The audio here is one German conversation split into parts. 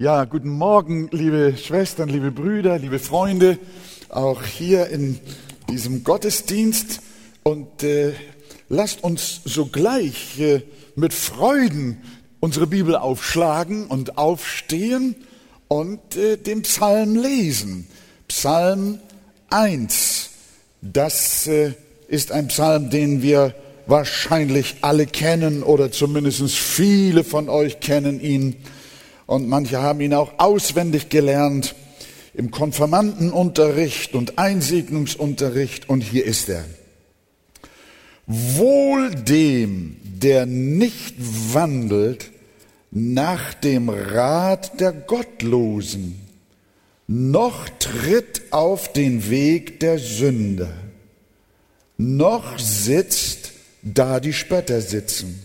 Ja, guten Morgen, liebe Schwestern, liebe Brüder, liebe Freunde, auch hier in diesem Gottesdienst. Und äh, lasst uns sogleich äh, mit Freuden unsere Bibel aufschlagen und aufstehen und äh, den Psalm lesen. Psalm 1. Das äh, ist ein Psalm, den wir wahrscheinlich alle kennen oder zumindest viele von euch kennen ihn und manche haben ihn auch auswendig gelernt im Konfirmandenunterricht und Einsegnungsunterricht und hier ist er. Wohl dem, der nicht wandelt nach dem Rat der Gottlosen, noch tritt auf den Weg der Sünder, noch sitzt, da die Spötter sitzen,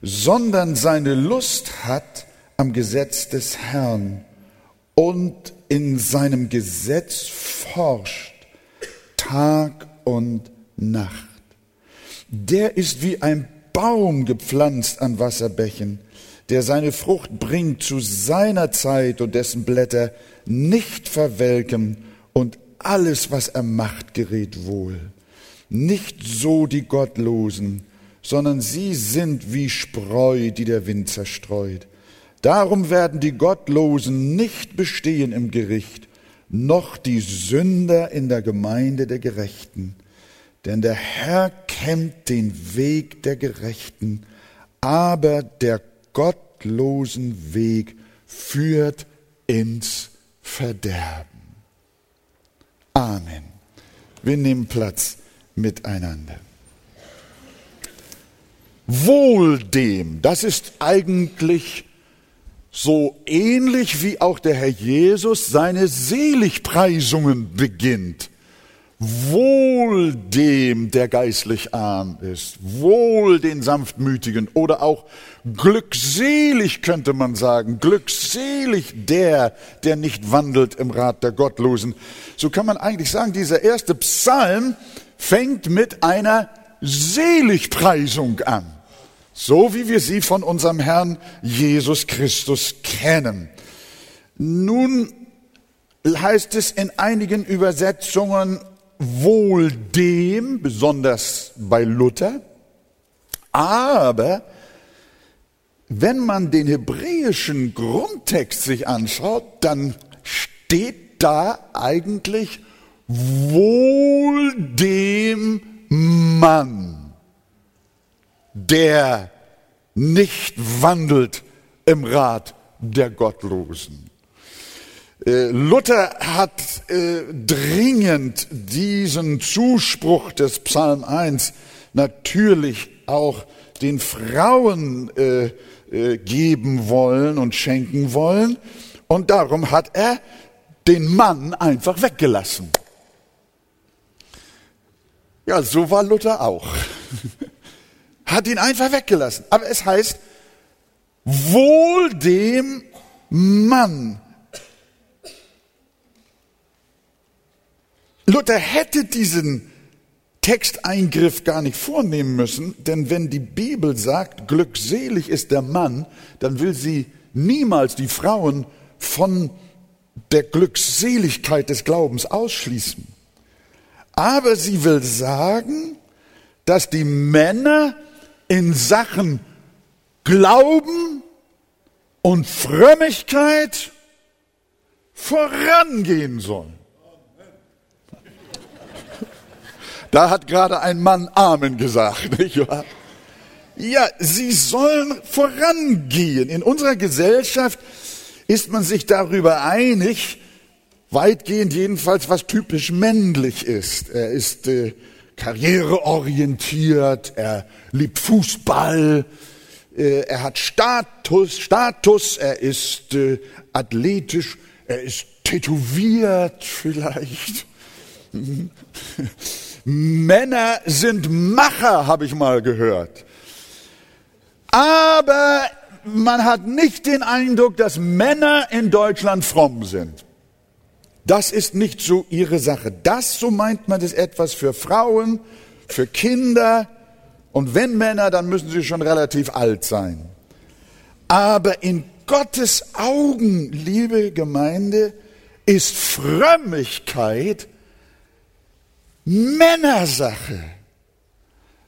sondern seine Lust hat am Gesetz des Herrn und in seinem Gesetz forscht Tag und Nacht. Der ist wie ein Baum gepflanzt an Wasserbächen, der seine Frucht bringt zu seiner Zeit und dessen Blätter nicht verwelken und alles, was er macht, gerät wohl. Nicht so die Gottlosen, sondern sie sind wie Spreu, die der Wind zerstreut. Darum werden die Gottlosen nicht bestehen im Gericht, noch die Sünder in der Gemeinde der Gerechten. Denn der Herr kennt den Weg der Gerechten, aber der gottlosen Weg führt ins Verderben. Amen. Wir nehmen Platz miteinander. Wohl dem, das ist eigentlich so ähnlich wie auch der Herr Jesus seine Seligpreisungen beginnt. Wohl dem, der geistlich arm ist, wohl den Sanftmütigen oder auch glückselig könnte man sagen, glückselig der, der nicht wandelt im Rat der Gottlosen. So kann man eigentlich sagen, dieser erste Psalm fängt mit einer Seligpreisung an so wie wir sie von unserem Herrn Jesus Christus kennen. Nun heißt es in einigen Übersetzungen wohl dem, besonders bei Luther, aber wenn man den hebräischen Grundtext sich anschaut, dann steht da eigentlich wohl dem Mann der nicht wandelt im Rat der Gottlosen. Äh, Luther hat äh, dringend diesen Zuspruch des Psalm 1 natürlich auch den Frauen äh, geben wollen und schenken wollen. Und darum hat er den Mann einfach weggelassen. Ja, so war Luther auch. hat ihn einfach weggelassen. Aber es heißt, wohl dem Mann. Luther hätte diesen Texteingriff gar nicht vornehmen müssen, denn wenn die Bibel sagt, glückselig ist der Mann, dann will sie niemals die Frauen von der Glückseligkeit des Glaubens ausschließen. Aber sie will sagen, dass die Männer in Sachen Glauben und Frömmigkeit vorangehen sollen. Da hat gerade ein Mann Amen gesagt, nicht wahr? Ja, sie sollen vorangehen. In unserer Gesellschaft ist man sich darüber einig, weitgehend jedenfalls, was typisch männlich ist. Er ist äh, karriereorientiert, er liebt Fußball, äh, er hat Status, Status, er ist äh, athletisch, er ist tätowiert vielleicht. Männer sind Macher, habe ich mal gehört. Aber man hat nicht den Eindruck, dass Männer in Deutschland fromm sind. Das ist nicht so ihre Sache. Das, so meint man, ist etwas für Frauen, für Kinder. Und wenn Männer, dann müssen sie schon relativ alt sein. Aber in Gottes Augen, liebe Gemeinde, ist Frömmigkeit Männersache.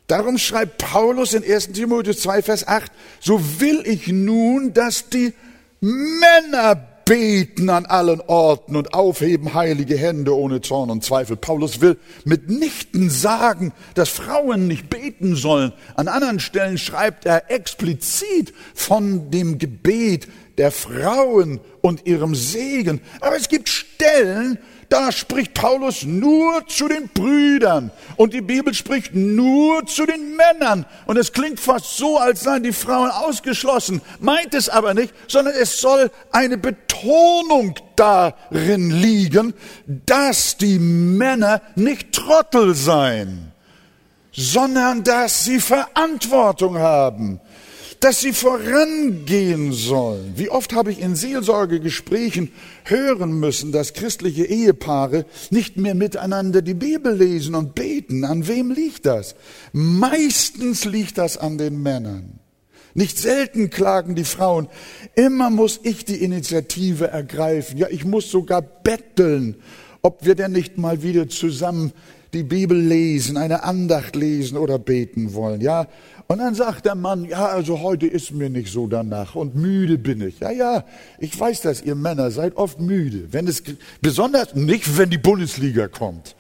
Darum schreibt Paulus in 1 Timotheus 2, Vers 8, so will ich nun, dass die Männer beten an allen Orten und aufheben heilige Hände ohne Zorn und Zweifel. Paulus will mitnichten sagen, dass Frauen nicht beten sollen. An anderen Stellen schreibt er explizit von dem Gebet der Frauen und ihrem Segen. Aber es gibt Stellen, da spricht Paulus nur zu den Brüdern. Und die Bibel spricht nur zu den Männern. Und es klingt fast so, als seien die Frauen ausgeschlossen, meint es aber nicht, sondern es soll eine Betonung darin liegen, dass die Männer nicht Trottel seien, sondern dass sie Verantwortung haben dass sie vorangehen sollen. Wie oft habe ich in Seelsorgegesprächen hören müssen, dass christliche Ehepaare nicht mehr miteinander die Bibel lesen und beten. An wem liegt das? Meistens liegt das an den Männern. Nicht selten klagen die Frauen, immer muss ich die Initiative ergreifen. Ja, ich muss sogar betteln, ob wir denn nicht mal wieder zusammen die Bibel lesen, eine Andacht lesen oder beten wollen. Ja, und dann sagt der Mann, ja, also heute ist mir nicht so danach und müde bin ich. Ja, ja, ich weiß dass ihr Männer seid oft müde. Wenn es, besonders nicht, wenn die Bundesliga kommt.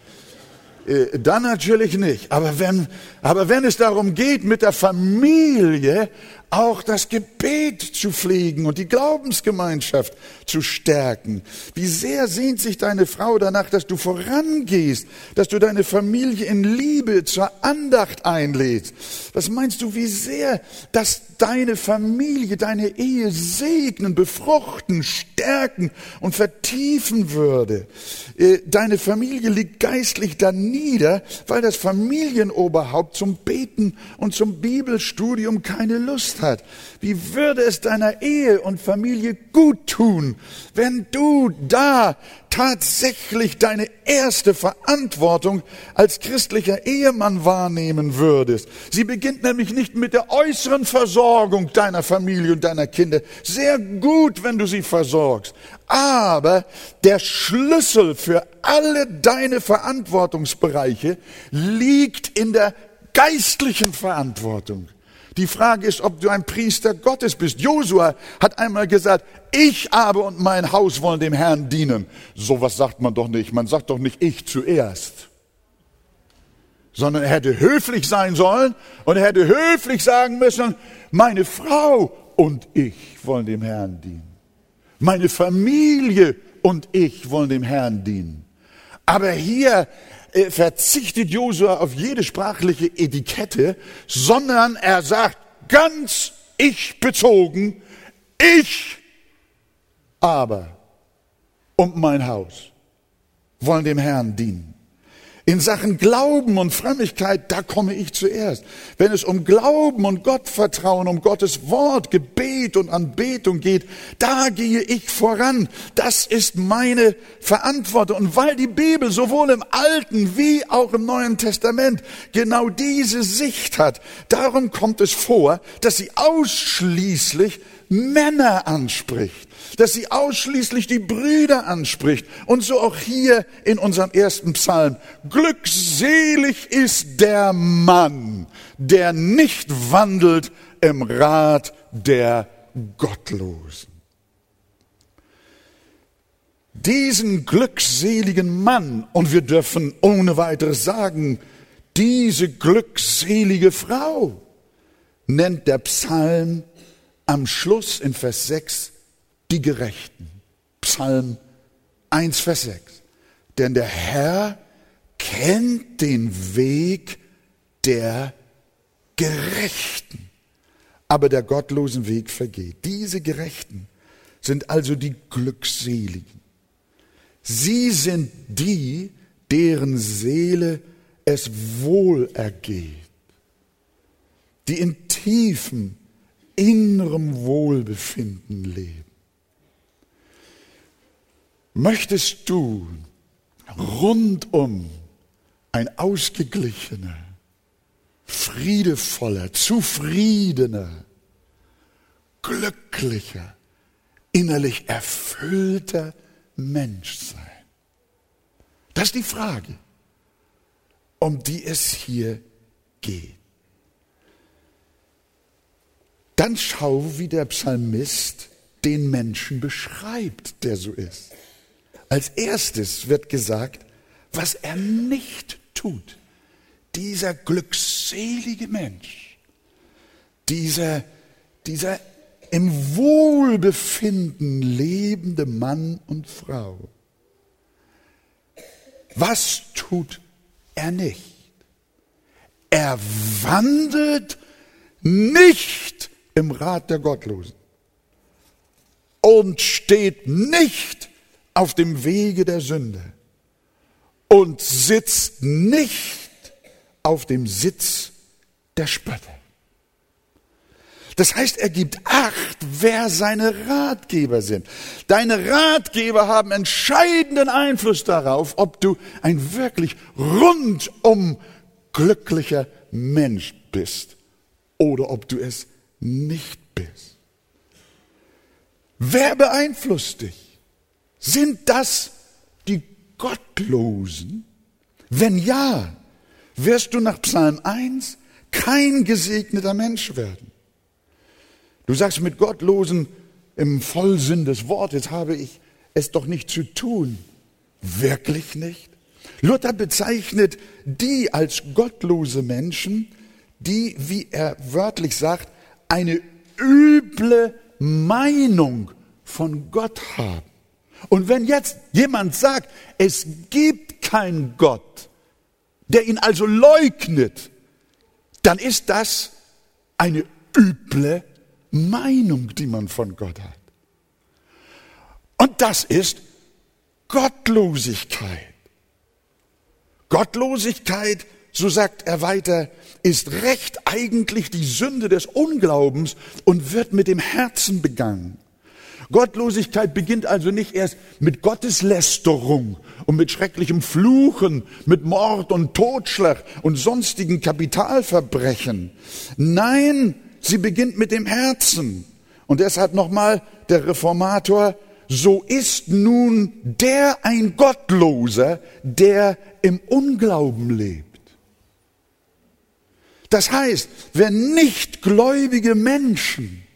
Äh, dann natürlich nicht. Aber wenn, aber wenn es darum geht, mit der Familie auch das Gebet zu pflegen und die Glaubensgemeinschaft zu stärken. Wie sehr sehnt sich deine Frau danach, dass du vorangehst, dass du deine Familie in Liebe zur Andacht einlädst. Was meinst du, wie sehr das deine Familie, deine Ehe segnen, befruchten, stärken und vertiefen würde? Äh, deine Familie liegt geistlich da nieder, weil das Familienoberhaupt zum Beten und zum Bibelstudium keine Lust hat. Wie würde es deiner Ehe und Familie gut tun, wenn du da tatsächlich deine erste Verantwortung als christlicher Ehemann wahrnehmen würdest. Sie beginnt nämlich nicht mit der äußeren Versorgung deiner Familie und deiner Kinder. Sehr gut, wenn du sie versorgst. Aber der Schlüssel für alle deine Verantwortungsbereiche liegt in der geistlichen Verantwortung. Die Frage ist, ob du ein Priester Gottes bist. Josua hat einmal gesagt, ich aber und mein Haus wollen dem Herrn dienen. Sowas sagt man doch nicht. Man sagt doch nicht ich zuerst. Sondern er hätte höflich sein sollen und er hätte höflich sagen müssen, meine Frau und ich wollen dem Herrn dienen. Meine Familie und ich wollen dem Herrn dienen. Aber hier äh, verzichtet Josua auf jede sprachliche Etikette, sondern er sagt ganz ich bezogen, ich aber und mein Haus wollen dem Herrn dienen. In Sachen Glauben und Frömmigkeit, da komme ich zuerst. Wenn es um Glauben und Gottvertrauen, um Gottes Wort, Gebet und Anbetung geht, da gehe ich voran. Das ist meine Verantwortung. Und weil die Bibel sowohl im Alten wie auch im Neuen Testament genau diese Sicht hat, darum kommt es vor, dass sie ausschließlich Männer anspricht, dass sie ausschließlich die Brüder anspricht und so auch hier in unserem ersten Psalm. Glückselig ist der Mann, der nicht wandelt im Rat der Gottlosen. Diesen glückseligen Mann, und wir dürfen ohne weiteres sagen, diese glückselige Frau, nennt der Psalm am Schluss in Vers 6 die Gerechten. Psalm 1, Vers 6. Denn der Herr kennt den Weg der Gerechten, aber der gottlosen Weg vergeht. Diese Gerechten sind also die Glückseligen. Sie sind die, deren Seele es wohl ergeht, die in tiefen innerem Wohlbefinden leben. Möchtest du rundum ein ausgeglichener, friedevoller, zufriedener, glücklicher, innerlich erfüllter Mensch sein? Das ist die Frage, um die es hier geht. Dann schau, wie der Psalmist den Menschen beschreibt, der so ist. Als erstes wird gesagt, was er nicht tut. Dieser glückselige Mensch, dieser, dieser im Wohlbefinden lebende Mann und Frau. Was tut er nicht? Er wandelt nicht im Rat der Gottlosen und steht nicht auf dem Wege der Sünde und sitzt nicht auf dem Sitz der Spötter. Das heißt, er gibt Acht, wer seine Ratgeber sind. Deine Ratgeber haben entscheidenden Einfluss darauf, ob du ein wirklich rundum glücklicher Mensch bist oder ob du es nicht bist. Wer beeinflusst dich? Sind das die Gottlosen? Wenn ja, wirst du nach Psalm 1 kein gesegneter Mensch werden. Du sagst mit Gottlosen im Vollsinn des Wortes habe ich es doch nicht zu tun. Wirklich nicht? Luther bezeichnet die als gottlose Menschen, die, wie er wörtlich sagt, eine üble Meinung von Gott haben. Und wenn jetzt jemand sagt, es gibt keinen Gott, der ihn also leugnet, dann ist das eine üble Meinung, die man von Gott hat. Und das ist Gottlosigkeit. Gottlosigkeit, so sagt er weiter, ist recht eigentlich die Sünde des Unglaubens und wird mit dem Herzen begangen. Gottlosigkeit beginnt also nicht erst mit Gotteslästerung und mit schrecklichem Fluchen, mit Mord und Totschlag und sonstigen Kapitalverbrechen. Nein, Sie beginnt mit dem Herzen. Und deshalb nochmal der Reformator, so ist nun der ein Gottloser, der im Unglauben lebt. Das heißt, wenn nichtgläubige Menschen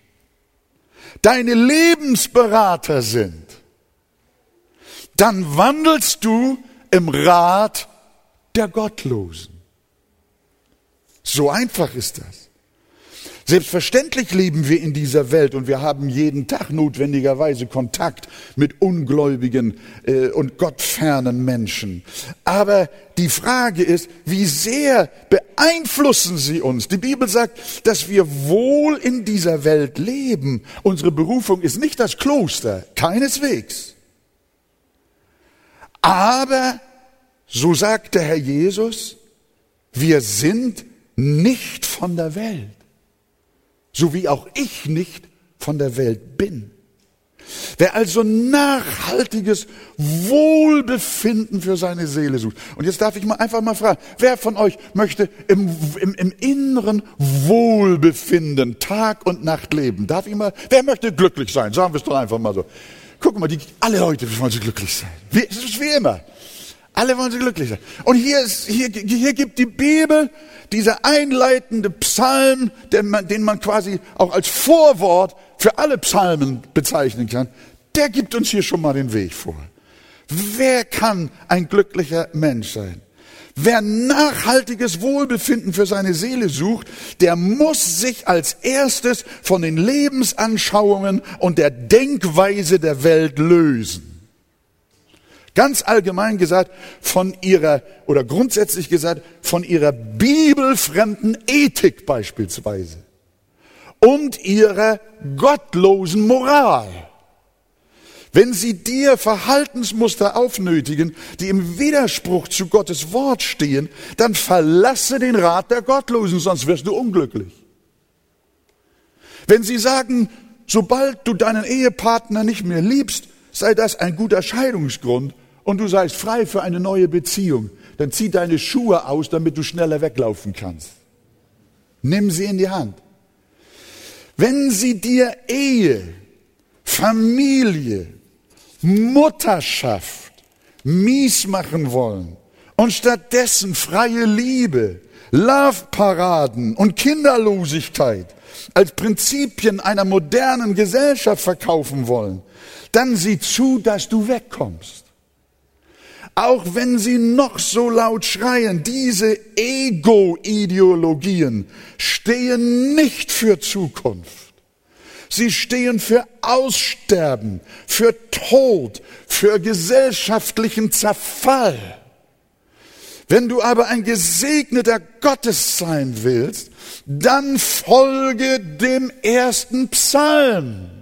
deine Lebensberater sind, dann wandelst du im Rat der Gottlosen. So einfach ist das. Selbstverständlich leben wir in dieser Welt und wir haben jeden Tag notwendigerweise Kontakt mit ungläubigen äh, und gottfernen Menschen. Aber die Frage ist, wie sehr beeinflussen sie uns? Die Bibel sagt, dass wir wohl in dieser Welt leben. Unsere Berufung ist nicht das Kloster, keineswegs. Aber, so sagt der Herr Jesus, wir sind nicht von der Welt so wie auch ich nicht von der Welt bin. Wer also nachhaltiges Wohlbefinden für seine Seele sucht. Und jetzt darf ich mal einfach mal fragen, wer von euch möchte im, im, im inneren Wohlbefinden Tag und Nacht leben? Darf ich mal, wer möchte glücklich sein? Sagen wir es doch einfach mal so. Guck mal, die, alle Leute wollen sie glücklich sein. Wie, es ist wie immer. Alle wollen sie glücklich sein. Und hier, ist, hier, hier gibt die Bibel dieser einleitende Psalm, den man, den man quasi auch als Vorwort für alle Psalmen bezeichnen kann, der gibt uns hier schon mal den Weg vor. Wer kann ein glücklicher Mensch sein? Wer nachhaltiges Wohlbefinden für seine Seele sucht, der muss sich als erstes von den Lebensanschauungen und der Denkweise der Welt lösen. Ganz allgemein gesagt, von ihrer, oder grundsätzlich gesagt, von ihrer bibelfremden Ethik beispielsweise und ihrer gottlosen Moral. Wenn sie dir Verhaltensmuster aufnötigen, die im Widerspruch zu Gottes Wort stehen, dann verlasse den Rat der Gottlosen, sonst wirst du unglücklich. Wenn sie sagen, sobald du deinen Ehepartner nicht mehr liebst, sei das ein guter Scheidungsgrund, und du seist frei für eine neue Beziehung, dann zieh deine Schuhe aus, damit du schneller weglaufen kannst. Nimm sie in die Hand. Wenn sie dir Ehe Familie, Mutterschaft mies machen wollen und stattdessen freie Liebe, Love-Paraden und Kinderlosigkeit als Prinzipien einer modernen Gesellschaft verkaufen wollen, dann sieh zu, dass du wegkommst. Auch wenn sie noch so laut schreien, diese Ego-Ideologien stehen nicht für Zukunft. Sie stehen für Aussterben, für Tod, für gesellschaftlichen Zerfall. Wenn du aber ein gesegneter Gottes sein willst, dann folge dem ersten Psalm.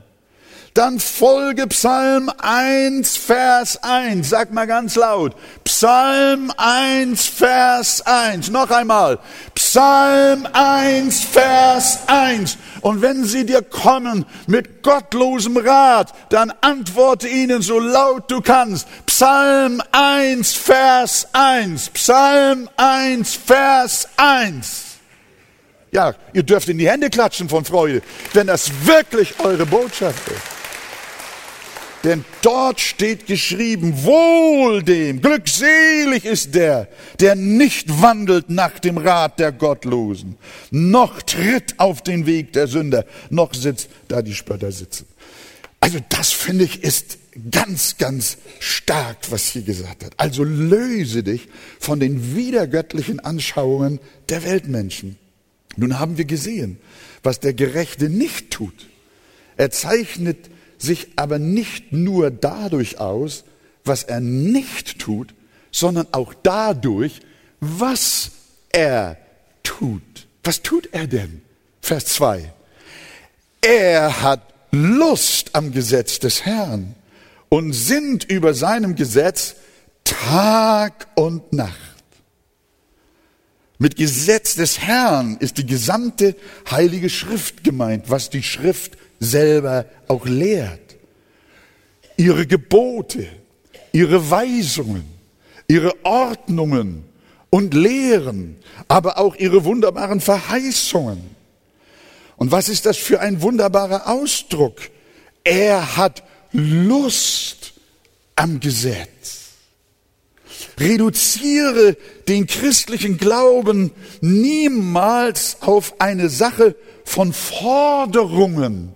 Dann folge Psalm 1, Vers 1. Sag mal ganz laut. Psalm 1, Vers 1. Noch einmal. Psalm 1, Vers 1. Und wenn sie dir kommen mit gottlosem Rat, dann antworte ihnen so laut du kannst. Psalm 1, Vers 1. Psalm 1, Vers 1. Ja, ihr dürft in die Hände klatschen von Freude, wenn das wirklich eure Botschaft ist. Denn dort steht geschrieben, wohl dem, glückselig ist der, der nicht wandelt nach dem Rat der Gottlosen, noch tritt auf den Weg der Sünder, noch sitzt, da die Spötter sitzen. Also das finde ich ist ganz, ganz stark, was hier gesagt hat. Also löse dich von den wiedergöttlichen Anschauungen der Weltmenschen. Nun haben wir gesehen, was der Gerechte nicht tut. Er zeichnet sich aber nicht nur dadurch aus, was er nicht tut, sondern auch dadurch, was er tut. Was tut er denn? Vers 2. Er hat Lust am Gesetz des Herrn und sinnt über seinem Gesetz Tag und Nacht. Mit Gesetz des Herrn ist die gesamte heilige Schrift gemeint, was die Schrift selber auch lehrt. Ihre Gebote, ihre Weisungen, ihre Ordnungen und Lehren, aber auch ihre wunderbaren Verheißungen. Und was ist das für ein wunderbarer Ausdruck? Er hat Lust am Gesetz. Reduziere den christlichen Glauben niemals auf eine Sache von Forderungen,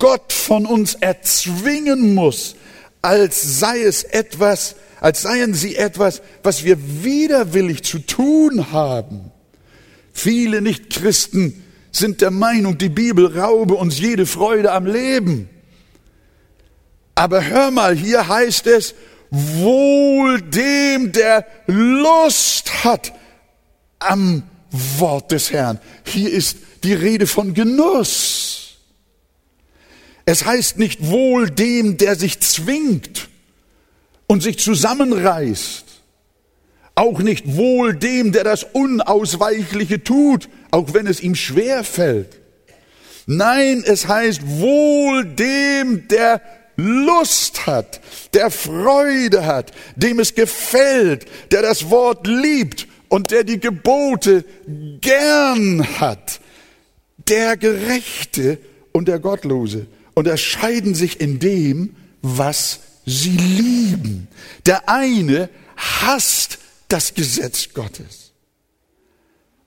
Gott von uns erzwingen muss, als sei es etwas, als seien sie etwas, was wir widerwillig zu tun haben. Viele Nichtchristen sind der Meinung, die Bibel raube uns jede Freude am Leben. Aber hör mal, hier heißt es, wohl dem, der Lust hat am Wort des Herrn. Hier ist die Rede von Genuss. Es heißt nicht wohl dem, der sich zwingt und sich zusammenreißt. Auch nicht wohl dem, der das Unausweichliche tut, auch wenn es ihm schwer fällt. Nein, es heißt wohl dem, der Lust hat, der Freude hat, dem es gefällt, der das Wort liebt und der die Gebote gern hat. Der Gerechte und der Gottlose unterscheiden sich in dem, was sie lieben. Der eine hasst das Gesetz Gottes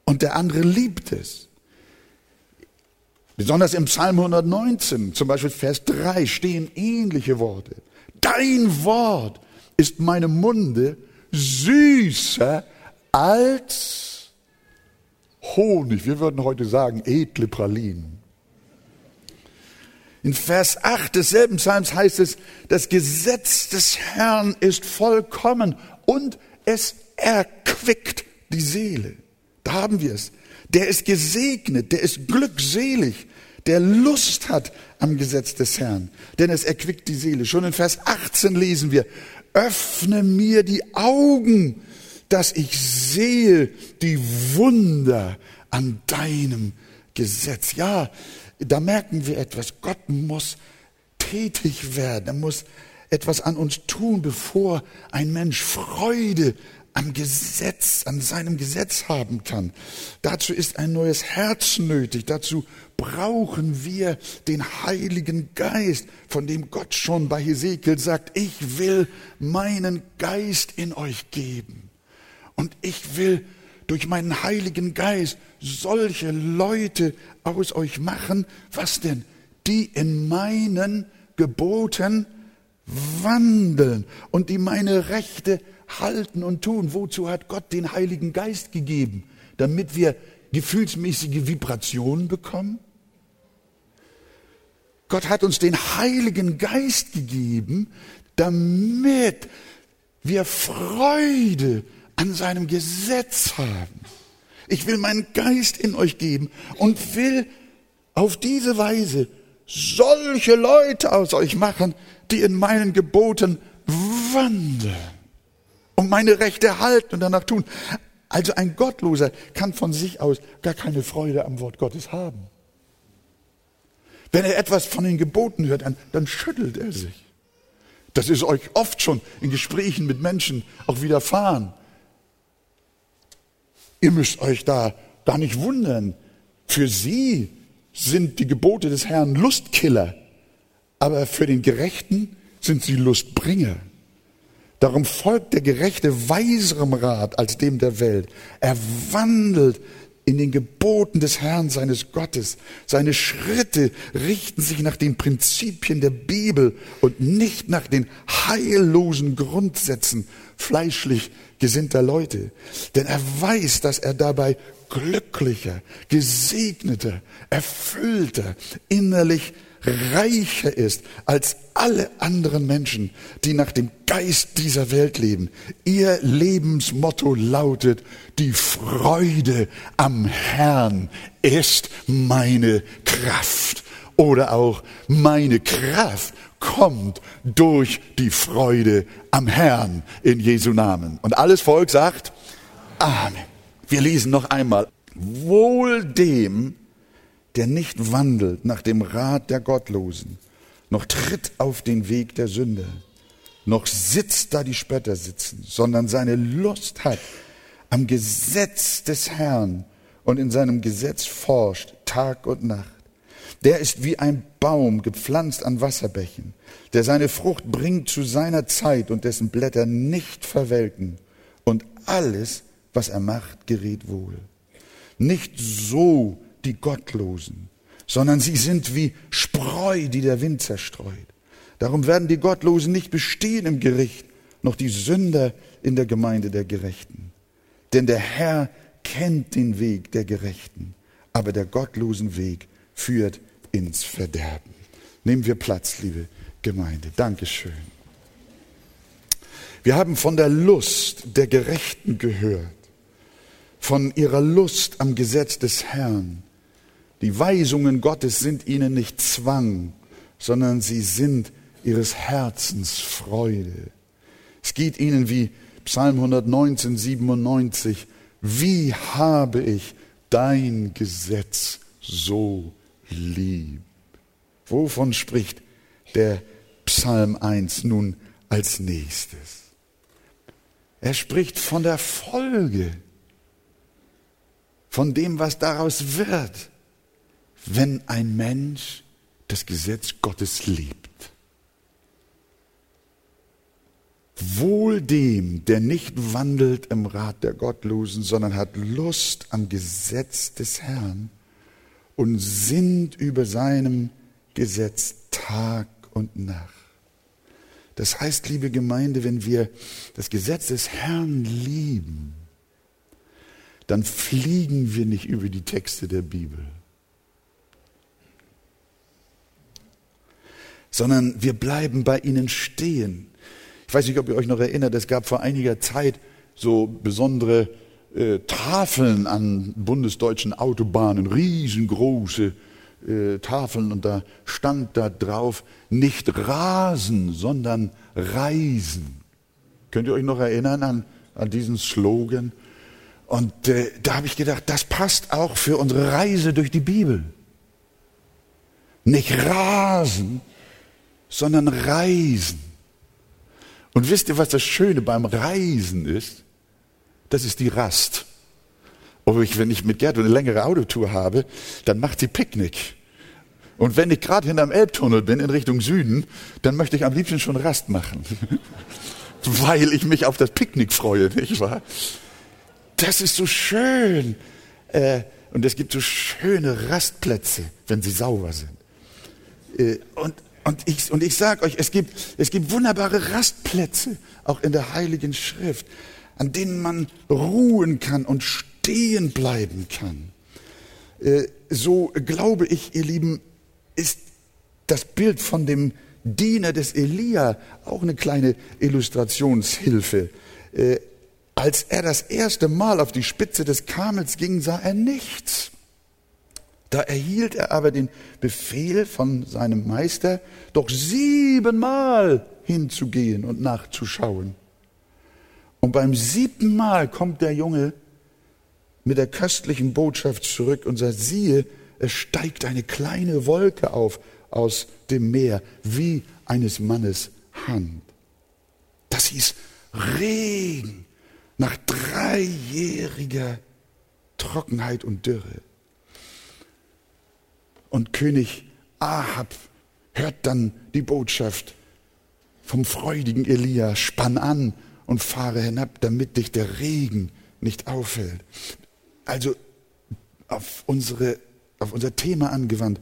und der andere liebt es. Besonders im Psalm 119, zum Beispiel Vers 3, stehen ähnliche Worte. Dein Wort ist meinem Munde süßer als Honig. Wir würden heute sagen, edle Pralinen. In Vers 8 desselben Psalms heißt es, das Gesetz des Herrn ist vollkommen und es erquickt die Seele. Da haben wir es. Der ist gesegnet, der ist glückselig, der Lust hat am Gesetz des Herrn, denn es erquickt die Seele. Schon in Vers 18 lesen wir, öffne mir die Augen, dass ich sehe die Wunder an deinem Gesetz. Ja, da merken wir etwas. Gott muss tätig werden. Er muss etwas an uns tun, bevor ein Mensch Freude am Gesetz, an seinem Gesetz haben kann. Dazu ist ein neues Herz nötig. Dazu brauchen wir den Heiligen Geist, von dem Gott schon bei Hesekiel sagt, ich will meinen Geist in euch geben. Und ich will durch meinen Heiligen Geist solche Leute aus euch machen, was denn? Die in meinen Geboten wandeln und die meine Rechte halten und tun. Wozu hat Gott den Heiligen Geist gegeben? Damit wir gefühlsmäßige Vibrationen bekommen? Gott hat uns den Heiligen Geist gegeben, damit wir Freude an seinem Gesetz haben. Ich will meinen Geist in euch geben und will auf diese Weise solche Leute aus euch machen, die in meinen Geboten wandeln und meine Rechte halten und danach tun. Also ein Gottloser kann von sich aus gar keine Freude am Wort Gottes haben. Wenn er etwas von den Geboten hört, dann, dann schüttelt er sich. Das ist euch oft schon in Gesprächen mit Menschen auch widerfahren. Ihr müsst euch da gar nicht wundern. Für sie sind die Gebote des Herrn Lustkiller, aber für den Gerechten sind sie Lustbringer. Darum folgt der Gerechte weiserem Rat als dem der Welt. Er wandelt in den Geboten des Herrn seines Gottes. Seine Schritte richten sich nach den Prinzipien der Bibel und nicht nach den heillosen Grundsätzen fleischlich gesinnter Leute. Denn er weiß, dass er dabei glücklicher, gesegneter, erfüllter, innerlich reicher ist als alle anderen Menschen, die nach dem Geist dieser Welt leben. Ihr Lebensmotto lautet, die Freude am Herrn ist meine Kraft. Oder auch meine Kraft kommt durch die Freude am Herrn in Jesu Namen. Und alles Volk sagt Amen. Wir lesen noch einmal. Wohl dem, der nicht wandelt nach dem Rat der Gottlosen, noch tritt auf den Weg der Sünde, noch sitzt da die Spötter sitzen, sondern seine Lust hat am Gesetz des Herrn und in seinem Gesetz forscht Tag und Nacht. Der ist wie ein Baum gepflanzt an Wasserbächen, der seine Frucht bringt zu seiner Zeit und dessen Blätter nicht verwelken. Und alles, was er macht, gerät wohl. Nicht so die Gottlosen, sondern sie sind wie Spreu, die der Wind zerstreut. Darum werden die Gottlosen nicht bestehen im Gericht, noch die Sünder in der Gemeinde der Gerechten. Denn der Herr kennt den Weg der Gerechten, aber der gottlosen Weg führt ins Verderben. Nehmen wir Platz, liebe Gemeinde. Dankeschön. Wir haben von der Lust der Gerechten gehört, von ihrer Lust am Gesetz des Herrn. Die Weisungen Gottes sind ihnen nicht Zwang, sondern sie sind ihres Herzens Freude. Es geht ihnen wie Psalm 119, 97, wie habe ich dein Gesetz so lieb? Wovon spricht der Psalm 1 nun als nächstes? Er spricht von der Folge, von dem, was daraus wird wenn ein Mensch das Gesetz Gottes liebt. Wohl dem, der nicht wandelt im Rat der Gottlosen, sondern hat Lust am Gesetz des Herrn und sinnt über seinem Gesetz Tag und Nacht. Das heißt, liebe Gemeinde, wenn wir das Gesetz des Herrn lieben, dann fliegen wir nicht über die Texte der Bibel sondern wir bleiben bei ihnen stehen. Ich weiß nicht, ob ihr euch noch erinnert, es gab vor einiger Zeit so besondere äh, Tafeln an bundesdeutschen Autobahnen, riesengroße äh, Tafeln und da stand da drauf, nicht rasen, sondern reisen. Könnt ihr euch noch erinnern an, an diesen Slogan? Und äh, da habe ich gedacht, das passt auch für unsere Reise durch die Bibel. Nicht rasen, sondern reisen. Und wisst ihr, was das Schöne beim Reisen ist? Das ist die Rast. Ob ich, wenn ich mit Gerd eine längere Autotour habe, dann macht sie Picknick. Und wenn ich gerade hinterm Elbtunnel bin in Richtung Süden, dann möchte ich am liebsten schon Rast machen. Weil ich mich auf das Picknick freue, nicht wahr? Das ist so schön. Äh, und es gibt so schöne Rastplätze, wenn sie sauber sind. Äh, und, und ich, und ich sage euch, es gibt, es gibt wunderbare Rastplätze, auch in der Heiligen Schrift, an denen man ruhen kann und stehen bleiben kann. Äh, so glaube ich, ihr Lieben, ist das Bild von dem Diener des Elia auch eine kleine Illustrationshilfe. Äh, als er das erste Mal auf die Spitze des Kamels ging, sah er nichts. Da erhielt er aber den Befehl von seinem Meister, doch siebenmal hinzugehen und nachzuschauen. Und beim siebten Mal kommt der Junge mit der köstlichen Botschaft zurück und sagt, siehe, es steigt eine kleine Wolke auf aus dem Meer, wie eines Mannes Hand. Das hieß Regen nach dreijähriger Trockenheit und Dürre. Und König Ahab hört dann die Botschaft vom freudigen Elia, spann an und fahre hinab, damit dich der Regen nicht aufhält. Also auf, unsere, auf unser Thema angewandt,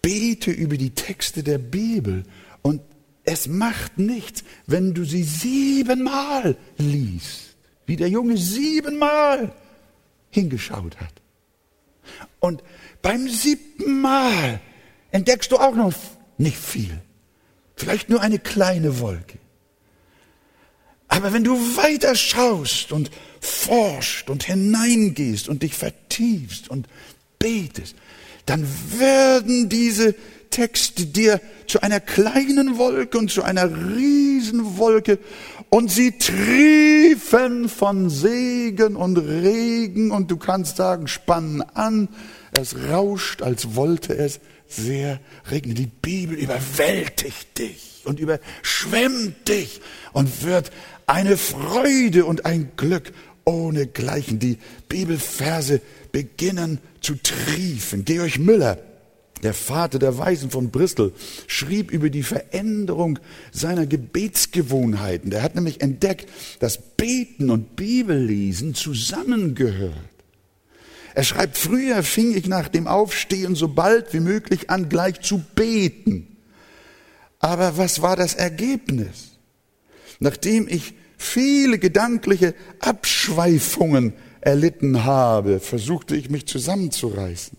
bete über die Texte der Bibel und es macht nichts, wenn du sie siebenmal liest wie der Junge siebenmal hingeschaut hat. Und beim siebten Mal entdeckst du auch noch nicht viel. Vielleicht nur eine kleine Wolke. Aber wenn du weiter schaust und forscht und hineingehst und dich vertiefst und betest, dann werden diese Texte dir zu einer kleinen Wolke und zu einer Riesenwolke und sie triefen von Segen und Regen und du kannst sagen, spannen an, es rauscht, als wollte es sehr regnen. Die Bibel überwältigt dich und überschwemmt dich und wird eine Freude und ein Glück ohne Gleichen. Die Bibelverse beginnen zu triefen. Georg Müller der Vater der Weisen von Bristol, schrieb über die Veränderung seiner Gebetsgewohnheiten. Der hat nämlich entdeckt, dass Beten und Bibellesen zusammengehört. Er schreibt, früher fing ich nach dem Aufstehen so bald wie möglich an, gleich zu beten. Aber was war das Ergebnis? Nachdem ich viele gedankliche Abschweifungen erlitten habe, versuchte ich mich zusammenzureißen.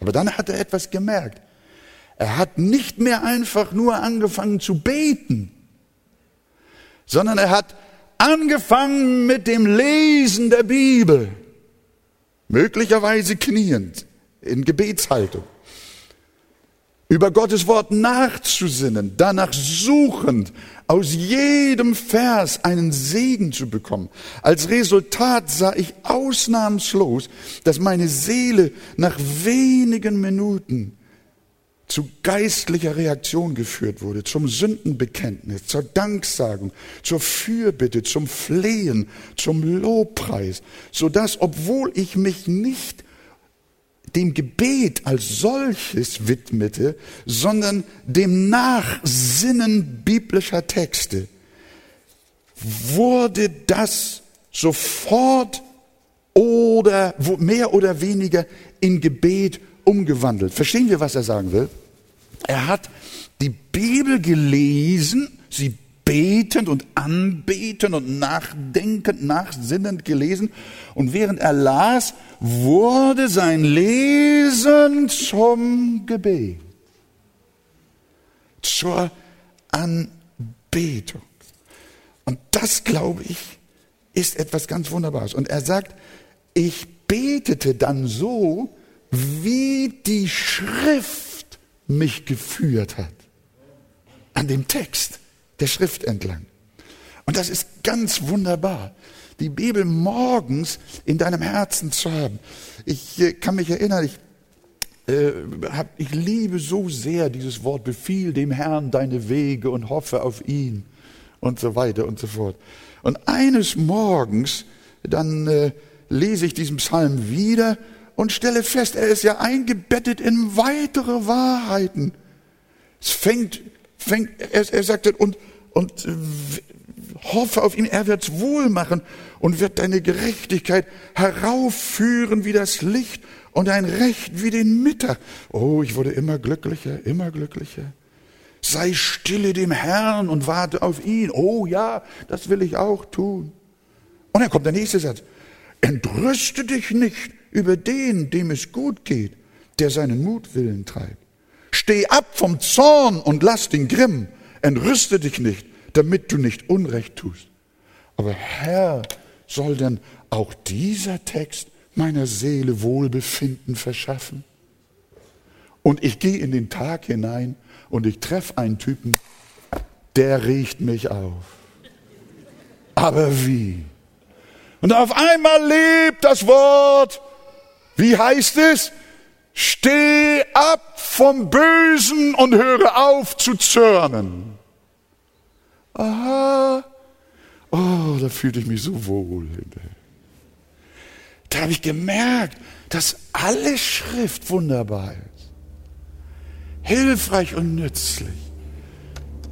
Aber dann hat er etwas gemerkt. Er hat nicht mehr einfach nur angefangen zu beten, sondern er hat angefangen mit dem Lesen der Bibel, möglicherweise kniend in Gebetshaltung über Gottes Wort nachzusinnen, danach suchend, aus jedem Vers einen Segen zu bekommen. Als Resultat sah ich ausnahmslos, dass meine Seele nach wenigen Minuten zu geistlicher Reaktion geführt wurde, zum Sündenbekenntnis, zur Danksagung, zur Fürbitte, zum Flehen, zum Lobpreis, so dass, obwohl ich mich nicht dem Gebet als solches widmete, sondern dem Nachsinnen biblischer Texte, wurde das sofort oder mehr oder weniger in Gebet umgewandelt. Verstehen wir, was er sagen will? Er hat die Bibel gelesen, sie betend und anbetend und nachdenkend, nachsinnend gelesen. Und während er las, wurde sein Lesen zum Gebet, zur Anbetung. Und das, glaube ich, ist etwas ganz Wunderbares. Und er sagt, ich betete dann so, wie die Schrift mich geführt hat. An dem Text der Schrift entlang. Und das ist ganz wunderbar, die Bibel morgens in deinem Herzen zu haben. Ich äh, kann mich erinnern, ich, äh, hab, ich liebe so sehr dieses Wort, befiehl dem Herrn deine Wege und hoffe auf ihn und so weiter und so fort. Und eines Morgens dann äh, lese ich diesen Psalm wieder und stelle fest, er ist ja eingebettet in weitere Wahrheiten. Es fängt, fängt er, er sagte, und, und äh, hoffe auf ihn, er wird's wohl machen und wird deine Gerechtigkeit heraufführen wie das Licht und dein Recht wie den Mittag. Oh, ich wurde immer glücklicher, immer glücklicher. Sei stille dem Herrn und warte auf ihn. Oh ja, das will ich auch tun. Und dann kommt der nächste Satz. Entrüste dich nicht über den, dem es gut geht, der seinen Mutwillen treibt. Steh ab vom Zorn und lass den Grimm. Entrüste dich nicht, damit du nicht Unrecht tust. Aber Herr, soll denn auch dieser Text meiner Seele Wohlbefinden verschaffen? Und ich gehe in den Tag hinein und ich treffe einen Typen, der riecht mich auf. Aber wie? Und auf einmal lebt das Wort. Wie heißt es? Steh ab vom Bösen und höre auf zu zürnen. Aha. Oh, da fühlte ich mich so wohl. Da habe ich gemerkt, dass alle Schrift wunderbar ist. Hilfreich und nützlich.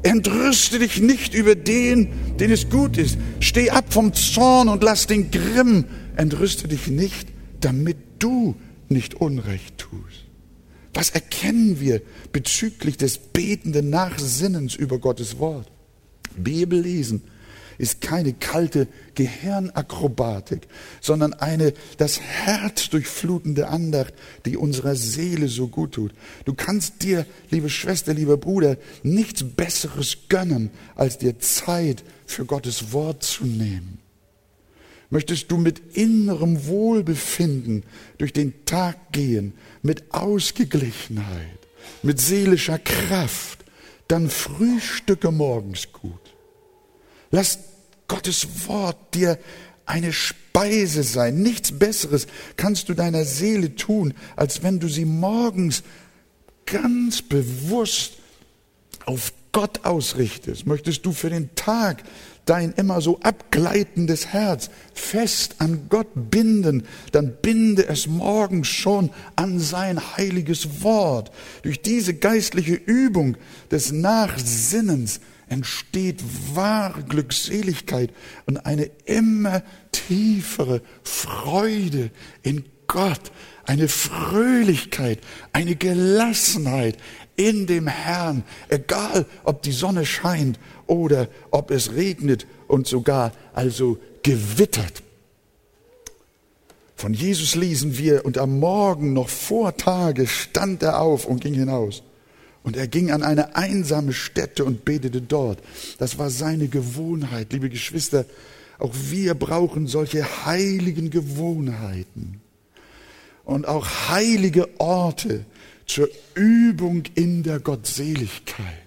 Entrüste dich nicht über den, den es gut ist. Steh ab vom Zorn und lass den Grimm. Entrüste dich nicht, damit du nicht Unrecht tust. Was erkennen wir bezüglich des betenden Nachsinnens über Gottes Wort? Bibel lesen ist keine kalte Gehirnakrobatik, sondern eine das Herz durchflutende Andacht, die unserer Seele so gut tut. Du kannst dir, liebe Schwester, lieber Bruder, nichts Besseres gönnen, als dir Zeit für Gottes Wort zu nehmen. Möchtest du mit innerem Wohlbefinden durch den Tag gehen, mit Ausgeglichenheit, mit seelischer Kraft, dann frühstücke morgens gut. Lass Gottes Wort dir eine Speise sein. Nichts Besseres kannst du deiner Seele tun, als wenn du sie morgens ganz bewusst auf Gott ausrichtest. Möchtest du für den Tag dein immer so abgleitendes Herz fest an Gott binden, dann binde es morgens schon an sein heiliges Wort. Durch diese geistliche Übung des Nachsinnens entsteht wahre Glückseligkeit und eine immer tiefere Freude in Gott, eine Fröhlichkeit, eine Gelassenheit in dem Herrn, egal ob die Sonne scheint oder ob es regnet und sogar also gewittert. Von Jesus lesen wir, und am Morgen noch vor Tage stand er auf und ging hinaus. Und er ging an eine einsame Stätte und betete dort. Das war seine Gewohnheit. Liebe Geschwister, auch wir brauchen solche heiligen Gewohnheiten und auch heilige Orte zur Übung in der Gottseligkeit.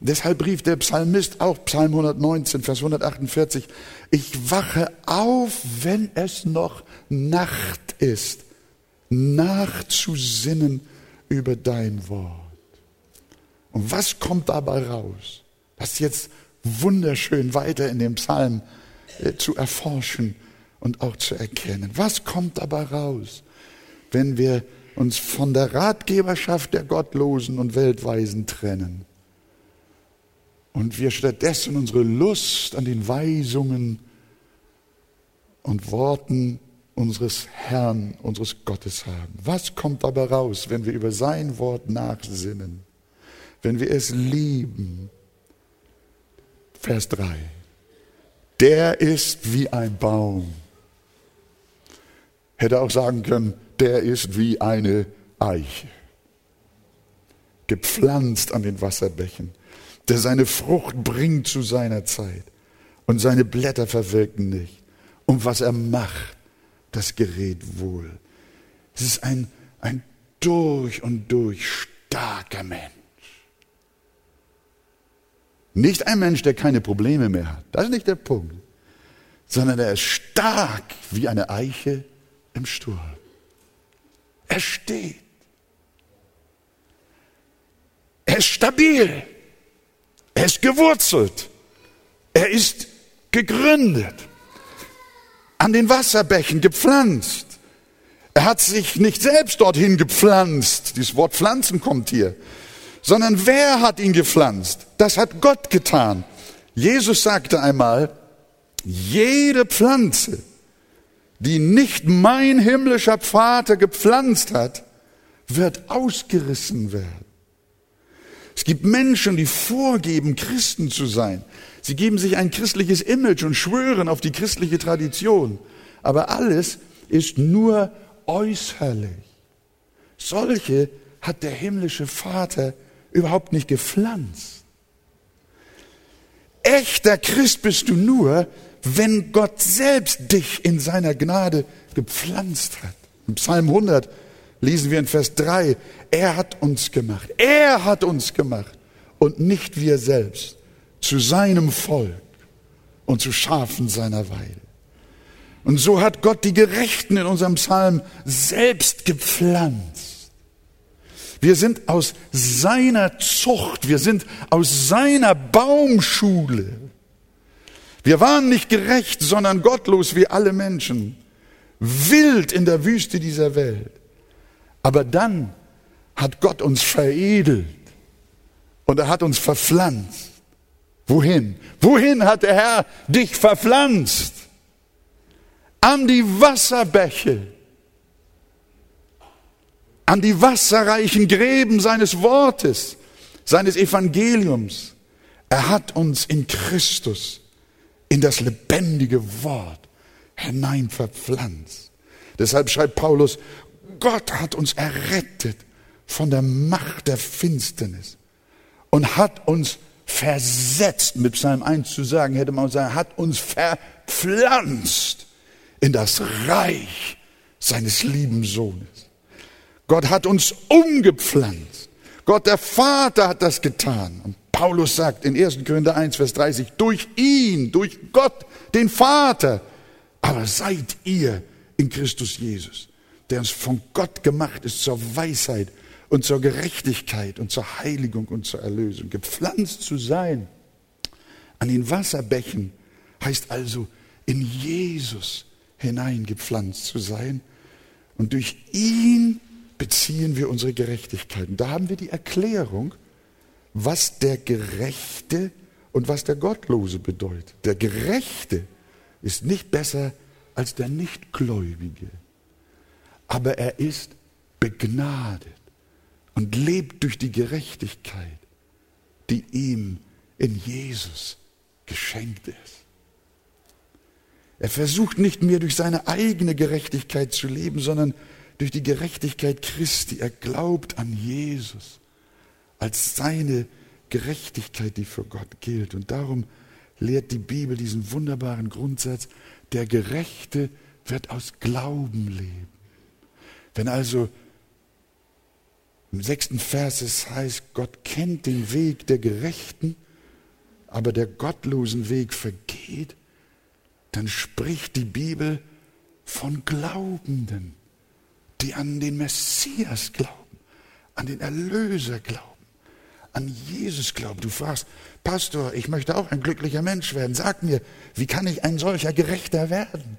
Deshalb rief der Psalmist auch Psalm 119, Vers 148, ich wache auf, wenn es noch Nacht ist, nachzusinnen über dein Wort. Und was kommt dabei raus? Das ist jetzt wunderschön weiter in dem Psalm äh, zu erforschen und auch zu erkennen. Was kommt dabei raus, wenn wir uns von der Ratgeberschaft der Gottlosen und Weltweisen trennen und wir stattdessen unsere Lust an den Weisungen und Worten unseres Herrn, unseres Gottes haben? Was kommt dabei raus, wenn wir über sein Wort nachsinnen? wenn wir es lieben. Vers 3. Der ist wie ein Baum. Hätte auch sagen können, der ist wie eine Eiche. Gepflanzt an den Wasserbächen, der seine Frucht bringt zu seiner Zeit und seine Blätter verwirken nicht. Und was er macht, das gerät wohl. Es ist ein, ein durch und durch starker Mensch. Nicht ein Mensch, der keine Probleme mehr hat. Das ist nicht der Punkt. Sondern er ist stark wie eine Eiche im Sturm. Er steht. Er ist stabil. Er ist gewurzelt. Er ist gegründet. an den Wasserbächen gepflanzt. Er hat sich nicht selbst dorthin gepflanzt, dieses Wort pflanzen kommt hier, sondern wer hat ihn gepflanzt? Das hat Gott getan. Jesus sagte einmal, jede Pflanze, die nicht mein himmlischer Vater gepflanzt hat, wird ausgerissen werden. Es gibt Menschen, die vorgeben, Christen zu sein. Sie geben sich ein christliches Image und schwören auf die christliche Tradition. Aber alles ist nur äußerlich. Solche hat der himmlische Vater überhaupt nicht gepflanzt. Echter Christ bist du nur, wenn Gott selbst dich in seiner Gnade gepflanzt hat. Im Psalm 100 lesen wir in Vers 3, er hat uns gemacht, er hat uns gemacht und nicht wir selbst zu seinem Volk und zu Schafen seiner Weide. Und so hat Gott die Gerechten in unserem Psalm selbst gepflanzt. Wir sind aus seiner Zucht, wir sind aus seiner Baumschule. Wir waren nicht gerecht, sondern gottlos wie alle Menschen, wild in der Wüste dieser Welt. Aber dann hat Gott uns veredelt und er hat uns verpflanzt. Wohin? Wohin hat der Herr dich verpflanzt? An die Wasserbäche, an die wasserreichen Gräben seines Wortes, seines Evangeliums. Er hat uns in Christus, in das lebendige Wort hinein verpflanzt. Deshalb schreibt Paulus, Gott hat uns errettet von der Macht der Finsternis und hat uns versetzt, mit Psalm 1 zu sagen, hätte man sagen, hat uns verpflanzt in das Reich seines lieben Sohnes. Gott hat uns umgepflanzt. Gott der Vater hat das getan. Und Paulus sagt in 1. Korinther 1, Vers 30, durch ihn, durch Gott, den Vater, aber seid ihr in Christus Jesus, der uns von Gott gemacht ist zur Weisheit und zur Gerechtigkeit und zur Heiligung und zur Erlösung. Gepflanzt zu sein an den Wasserbächen heißt also in Jesus hineingepflanzt zu sein. Und durch ihn beziehen wir unsere Gerechtigkeit. Und da haben wir die Erklärung, was der Gerechte und was der Gottlose bedeutet. Der Gerechte ist nicht besser als der Nichtgläubige, aber er ist begnadet und lebt durch die Gerechtigkeit, die ihm in Jesus geschenkt ist. Er versucht nicht mehr durch seine eigene Gerechtigkeit zu leben, sondern durch die Gerechtigkeit Christi. Er glaubt an Jesus als seine Gerechtigkeit, die für Gott gilt. Und darum lehrt die Bibel diesen wunderbaren Grundsatz, der Gerechte wird aus Glauben leben. Wenn also im sechsten Vers es heißt, Gott kennt den Weg der Gerechten, aber der gottlosen Weg vergeht, dann spricht die Bibel von Glaubenden, die an den Messias glauben, an den Erlöser glauben, an Jesus glauben. Du fragst, Pastor, ich möchte auch ein glücklicher Mensch werden. Sag mir, wie kann ich ein solcher Gerechter werden?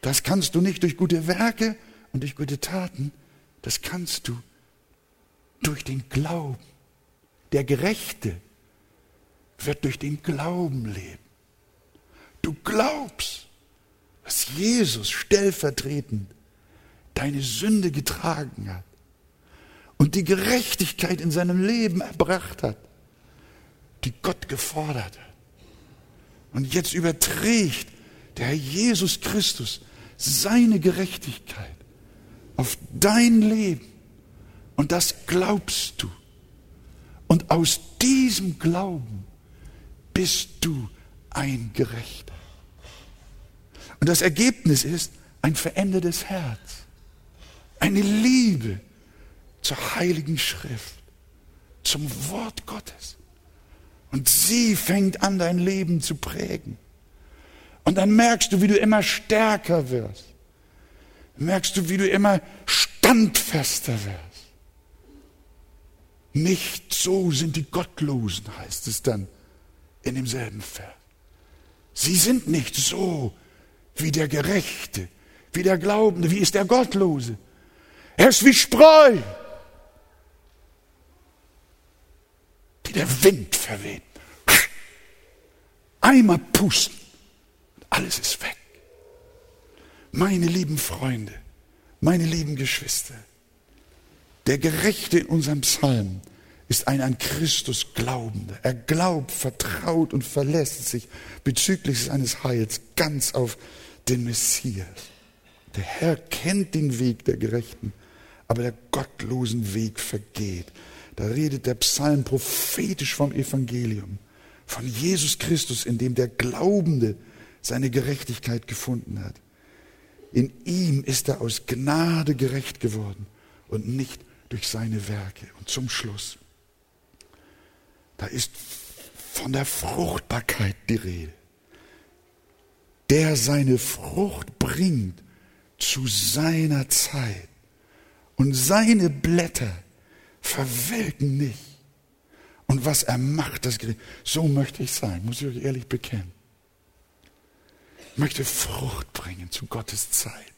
Das kannst du nicht durch gute Werke und durch gute Taten, das kannst du durch den Glauben. Der Gerechte wird durch den Glauben leben. Du glaubst, dass Jesus stellvertretend deine Sünde getragen hat und die Gerechtigkeit in seinem Leben erbracht hat, die Gott gefordert hat. Und jetzt überträgt der Herr Jesus Christus seine Gerechtigkeit auf dein Leben. Und das glaubst du. Und aus diesem Glauben bist du ein Gerechter. Und das Ergebnis ist ein verändertes Herz, eine Liebe zur heiligen Schrift, zum Wort Gottes. Und sie fängt an, dein Leben zu prägen. Und dann merkst du, wie du immer stärker wirst merkst du, wie du immer standfester wirst. Nicht so sind die Gottlosen, heißt es dann in demselben Vers. Sie sind nicht so, wie der Gerechte, wie der Glaubende, wie ist der Gottlose. Er ist wie Spreu, der Wind verweht. Einmal pusten, alles ist weg. Meine lieben Freunde, meine lieben Geschwister, der Gerechte in unserem Psalm ist ein an Christus Glaubender. Er glaubt, vertraut und verlässt sich bezüglich seines Heils ganz auf den Messias. Der Herr kennt den Weg der Gerechten, aber der gottlosen Weg vergeht. Da redet der Psalm prophetisch vom Evangelium von Jesus Christus, in dem der Glaubende seine Gerechtigkeit gefunden hat. In ihm ist er aus Gnade gerecht geworden und nicht durch seine Werke. Und zum Schluss, da ist von der Fruchtbarkeit die Rede. Der seine Frucht bringt zu seiner Zeit und seine Blätter verwelken nicht. Und was er macht, das Gericht. So möchte ich sein, muss ich euch ehrlich bekennen. Ich möchte Frucht bringen zu Gottes Zeit.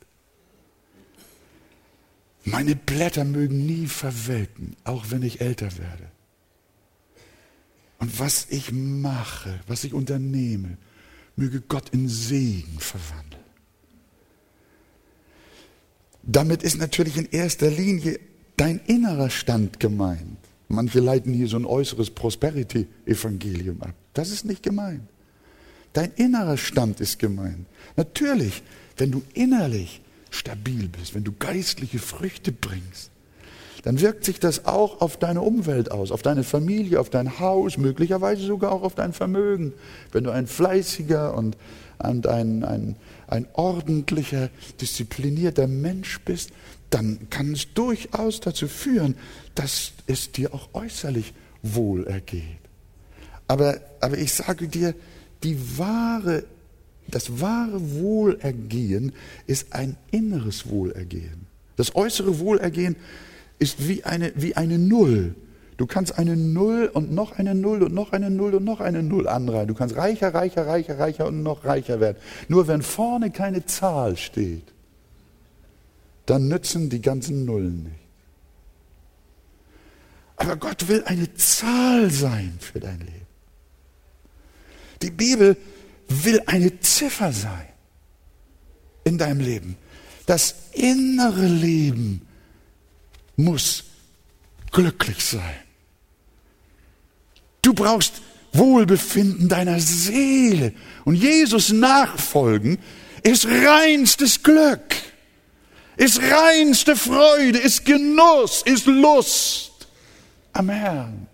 Meine Blätter mögen nie verwelken, auch wenn ich älter werde. Und was ich mache, was ich unternehme, möge Gott in Segen verwandeln. Damit ist natürlich in erster Linie dein innerer Stand gemeint. Manche leiten hier so ein äußeres Prosperity-Evangelium ab. Das ist nicht gemeint. Dein innerer Stand ist gemeint. Natürlich, wenn du innerlich stabil bist, wenn du geistliche Früchte bringst, dann wirkt sich das auch auf deine Umwelt aus, auf deine Familie, auf dein Haus, möglicherweise sogar auch auf dein Vermögen. Wenn du ein fleißiger und, und ein, ein, ein ordentlicher, disziplinierter Mensch bist, dann kann es durchaus dazu führen, dass es dir auch äußerlich wohl ergeht. Aber, aber ich sage dir, die wahre, das wahre Wohlergehen ist ein inneres Wohlergehen. Das äußere Wohlergehen ist wie eine, wie eine Null. Du kannst eine Null und noch eine Null und noch eine Null und noch eine Null anreihen. Du kannst reicher, reicher, reicher, reicher und noch reicher werden. Nur wenn vorne keine Zahl steht, dann nützen die ganzen Nullen nicht. Aber Gott will eine Zahl sein für dein Leben. Die Bibel will eine Ziffer sein in deinem Leben. Das innere Leben muss glücklich sein. Du brauchst Wohlbefinden deiner Seele. Und Jesus nachfolgen ist reinstes Glück ist reinste Freude, ist Genuss, ist Lust am Herrn.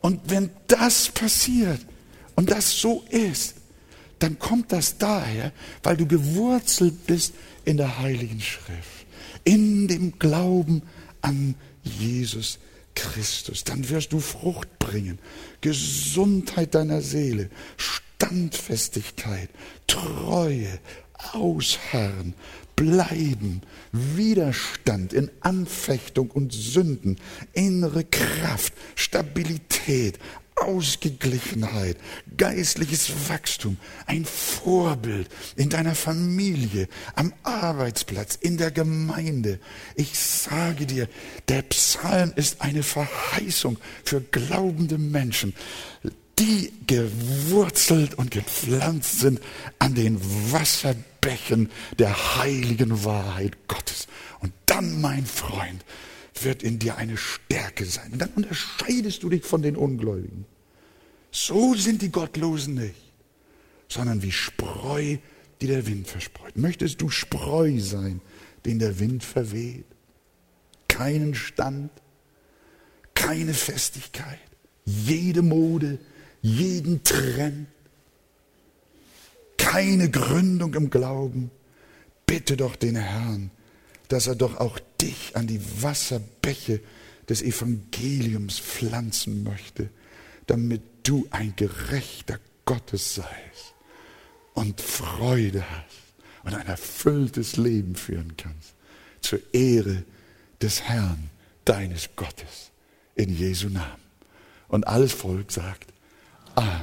Und wenn das passiert und das so ist, dann kommt das daher, weil du gewurzelt bist in der Heiligen Schrift, in dem Glauben an Jesus Christus. Dann wirst du Frucht bringen, Gesundheit deiner Seele, Standfestigkeit, Treue, Ausharren, Bleiben, Widerstand in Anfechtung und Sünden, innere Kraft, Stabilität, Ausgeglichenheit, geistliches Wachstum, ein Vorbild in deiner Familie, am Arbeitsplatz, in der Gemeinde. Ich sage dir, der Psalm ist eine Verheißung für glaubende Menschen die gewurzelt und gepflanzt sind an den Wasserbächen der heiligen Wahrheit Gottes. Und dann, mein Freund, wird in dir eine Stärke sein. Und dann unterscheidest du dich von den Ungläubigen. So sind die Gottlosen nicht, sondern wie Spreu, die der Wind verstreut. Möchtest du Spreu sein, den der Wind verweht? Keinen Stand, keine Festigkeit, jede Mode, jeden Trend, keine Gründung im Glauben. Bitte doch den Herrn, dass er doch auch dich an die Wasserbäche des Evangeliums pflanzen möchte, damit du ein gerechter Gottes seist und Freude hast und ein erfülltes Leben führen kannst zur Ehre des Herrn, deines Gottes, in Jesu Namen. Und alles Volk sagt, Amen.